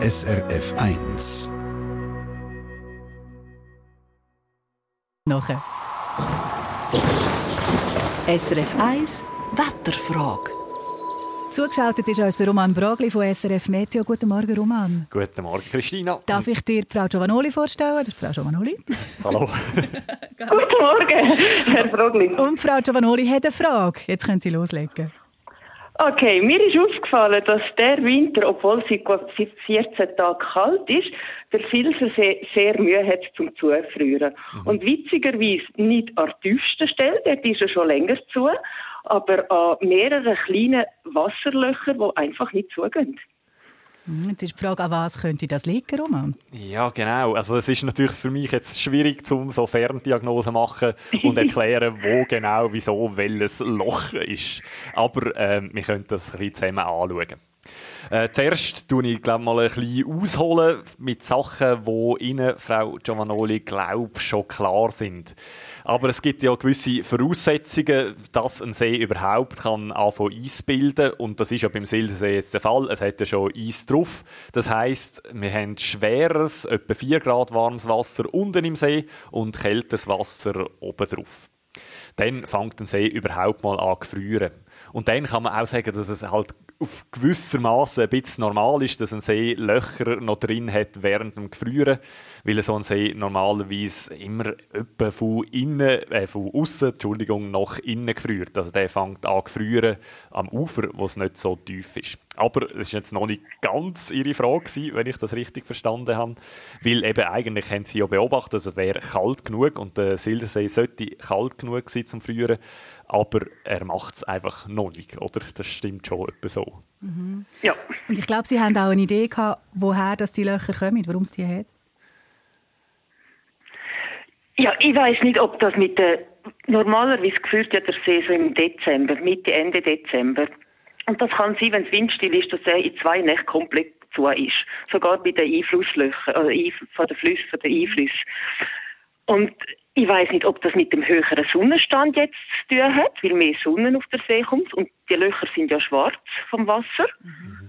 SRF 1. Nachher. SRF 1 Wetterfrage. Zugeschaltet ist uns der Roman Bragli von SRF Meteo. Guten Morgen, Roman. Guten Morgen, Christina. Darf ich dir Frau Giovanoli vorstellen? Das ist Frau Giovanoli. Hallo. Guten Morgen, Herr Brogli. Und Frau Giovanoli hat eine Frage. Jetzt können Sie loslegen. Okay, mir ist aufgefallen, dass der Winter, obwohl es seit 14 Tagen kalt ist, der Filzersee sehr Mühe hat zum Zufrieren. Mhm. Und witzigerweise nicht an der tiefsten Stelle, dort ist er schon länger zu, aber an mehreren kleinen Wasserlöchern, die einfach nicht zugehen. Hm, jetzt ist die Frage, an was könnte das liegen, Roman? Ja, genau. Also es ist natürlich für mich jetzt schwierig, zum so Ferndiagnose machen und erklären, wo genau, wieso, welches Loch ist. Aber äh, wir können das ein bisschen zusammen anschauen. Äh, zuerst tue ich glaub, mal ein bisschen ausholen mit Sachen, die Ihnen, Frau Giovanoli, glaub schon klar sind. Aber es gibt ja gewisse Voraussetzungen, dass ein See überhaupt kann anfangen Eis bilden und das ist ja beim Silsee jetzt der Fall. Es hat ja schon Eis drauf. Das heißt, wir haben schweres, etwa 4 Grad warmes Wasser unten im See und kältes Wasser oben drauf dann fängt ein See überhaupt mal an zu frieren. Und dann kann man auch sagen, dass es halt auf gewisser Maße ein bisschen normal ist, dass ein See Löcher noch drin hat während dem Gefrieren, weil so ein See normalerweise immer etwa von innen, äh, von außen, Entschuldigung, nach innen gefriert. Also der fängt an zu frieren am Ufer, wo es nicht so tief ist. Aber das ist jetzt noch nicht ganz Ihre Frage gewesen, wenn ich das richtig verstanden habe, weil eben eigentlich haben Sie ja beobachtet, es wäre kalt genug und der Sildersee sollte kalt genug sein zum Frieren aber er macht es einfach noch nicht, oder? Das stimmt schon etwa so. Mhm. Ja. Und ich glaube, Sie haben auch eine Idee gehabt, woher das die Löcher kommen, warum es die hat. Ja, ich weiß nicht, ob das mit der normalerweise geführt ja der See so im Dezember, Mitte Ende Dezember. Und das kann sein, wenn es windstill ist, dass er in zwei Nächten komplett zu ist. Sogar bei den Einflusslöchern, also von den Flüssen, von den Einflüssen. Und ich weiß nicht, ob das mit dem höheren Sonnenstand jetzt zu tun hat, weil mehr Sonne auf der See kommt und die Löcher sind ja schwarz vom Wasser. Mhm.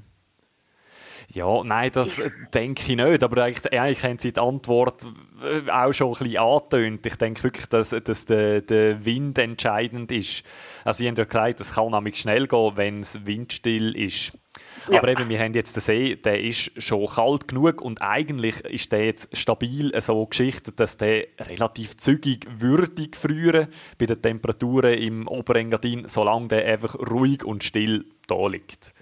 Ja, nein, das denke ich nicht. Aber eigentlich, eigentlich haben Sie die Antwort äh, auch schon ein bisschen angetönt. Ich denke wirklich, dass, dass der, der Wind entscheidend ist. Also, Sie haben ja gesagt, es kann nämlich schnell gehen, wenn es windstill ist. Ja. Aber eben, wir haben jetzt den See, der ist schon kalt genug und eigentlich ist der jetzt stabil so geschichtet, dass der relativ zügig würdig frieren bei den Temperaturen im Oberengadin, solange der einfach ruhig und still da liegt.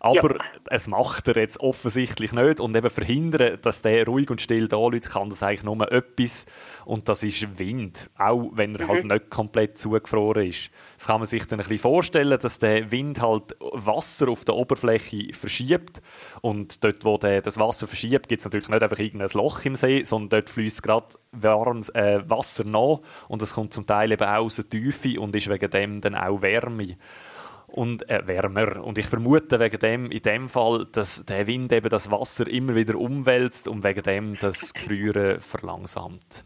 Aber ja. es macht er jetzt offensichtlich nicht und eben verhindern, dass der ruhig und still da liegt, kann das eigentlich nur etwas und das ist Wind, auch wenn er halt mhm. halt nicht komplett zugefroren ist. Das kann man sich dann ein bisschen vorstellen, dass der Wind halt Wasser auf der Oberfläche verschiebt und dort, wo der das Wasser verschiebt, gibt es natürlich nicht einfach irgendein Loch im See, sondern dort fließt gerade warmes äh, Wasser nach und es kommt zum Teil eben auch aus der Tiefe und ist wegen dem dann auch Wärme und äh, wärmer. Und ich vermute wegen dem, in dem Fall, dass der Wind eben das Wasser immer wieder umwälzt und wegen dem das Gefrieren verlangsamt.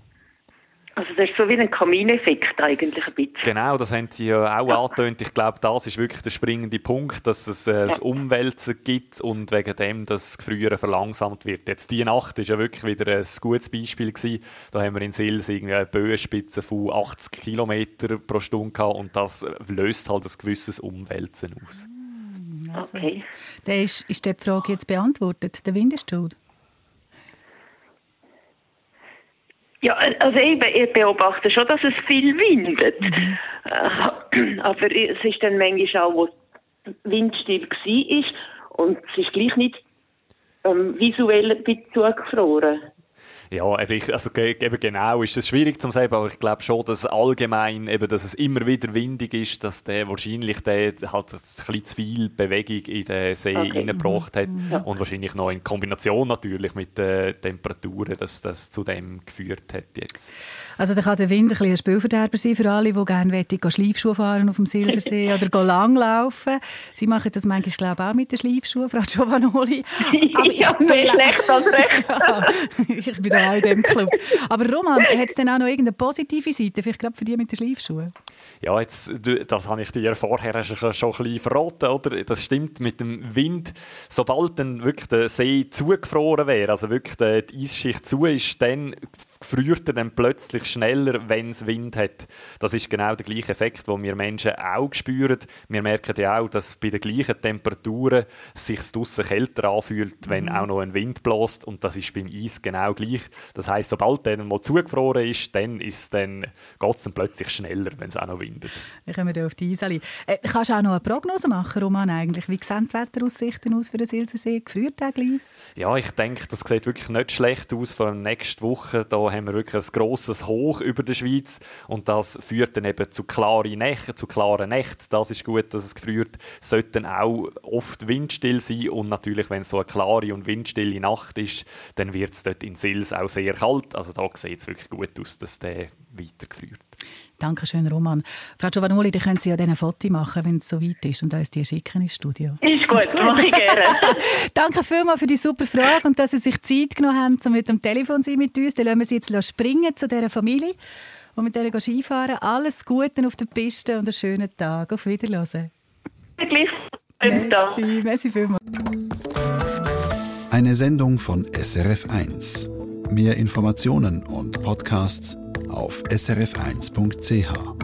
Also das ist so wie ein Kamineffekt eigentlich ein bisschen. Genau, das haben Sie ja auch angetönt. Ich glaube, das ist wirklich der springende Punkt, dass es äh, das Umwälzen gibt und wegen dem das Gefrieren verlangsamt wird. Jetzt die Nacht ist ja wirklich wieder ein gutes Beispiel gewesen. Da haben wir in Sils irgendwie eine Böenspitze von 80 km pro Stunde gehabt und das löst halt ein gewisses Umwälzen aus. Also, okay. Der ist, ist die Frage jetzt beantwortet? Der Wind ist schuld? Ja, also eben, ich beobachte schon, dass es viel windet. Mhm. Äh, aber es ist dann manchmal auch, wo windstill war und es ist gleich nicht ähm, visuell zugefroren. Ja, also eben genau ist es schwierig zu sagen, aber ich glaube schon, dass allgemein, eben, dass es immer wieder windig ist, dass der wahrscheinlich der halt ein bisschen zu viel Bewegung in den See okay. reingebracht hat mhm. ja. und wahrscheinlich noch in Kombination natürlich mit den Temperaturen, dass das zu dem geführt hat jetzt. Also da kann der Wind ein bisschen ein Spielverderber sein für alle, die gerne Schleifschuhe fahren auf dem Silsersee oder langlaufen. Sie machen das manchmal glaube ich, auch mit den Schleifschuhen, Frau Giovanoli. Aber ja, mehr schlecht als recht. ich bin auch in diesem Club. Aber Roman, hat es denn auch noch irgendeine positive Seite, vielleicht gerade für die mit den Schleifschuhen? Ja, jetzt, das habe ich dir vorher schon ein bisschen verraten, oder? Das stimmt mit dem Wind. Sobald dann wirklich der See zugefroren wäre, also wirklich die Eisschicht zu ist, dann friert er dann plötzlich schneller, wenn es Wind hat. Das ist genau der gleiche Effekt, den wir Menschen auch spüren. Wir merken ja auch, dass bei den gleichen Temperaturen sich draussen kälter anfühlt, wenn mhm. auch noch ein Wind bläst. Und das ist beim Eis genau gleich. Das heißt, sobald der mal zugefroren ist, dann, ist dann geht es dann plötzlich schneller, wenn es auch noch windet. Dann kommen wir auf die Eisali. Äh, kannst du auch noch eine Prognose machen, Roman, eigentlich? Wie sehen die Wetteraussichten aus für den Silsersee? Gleich? Ja, ich denke, das sieht wirklich nicht schlecht aus für nächste Woche. Da haben wir wirklich ein grosses Hoch über der Schweiz und das führt dann eben zu klaren Nächten, zu klaren Nächten. Das ist gut, dass es gefriert. Sollten auch oft windstill sein und natürlich, wenn es so eine klare und windstille Nacht ist, dann wird es dort in Sils auch sehr kalt. Also da sieht es wirklich gut aus, dass der weiter gefriert. Dankeschön, Roman. Frau Giovanoli, die können Sie ja dann ein Foto machen, wenn es so weit ist und uns die schicken ins Studio. Ist gut, ist gut. mache ich gerne. Danke vielmals für die super Frage und dass Sie sich Zeit genommen haben, um mit dem Telefon sein mit uns. Dann lassen wir Sie jetzt springen zu dieser Familie und mit der Skifahren. Alles Gute auf der Piste und einen schönen Tag. Auf Wiedersehen. Gleich. Merci, merci vielmals. Eine Sendung von SRF1. Mehr Informationen und Podcasts auf srf1.ch.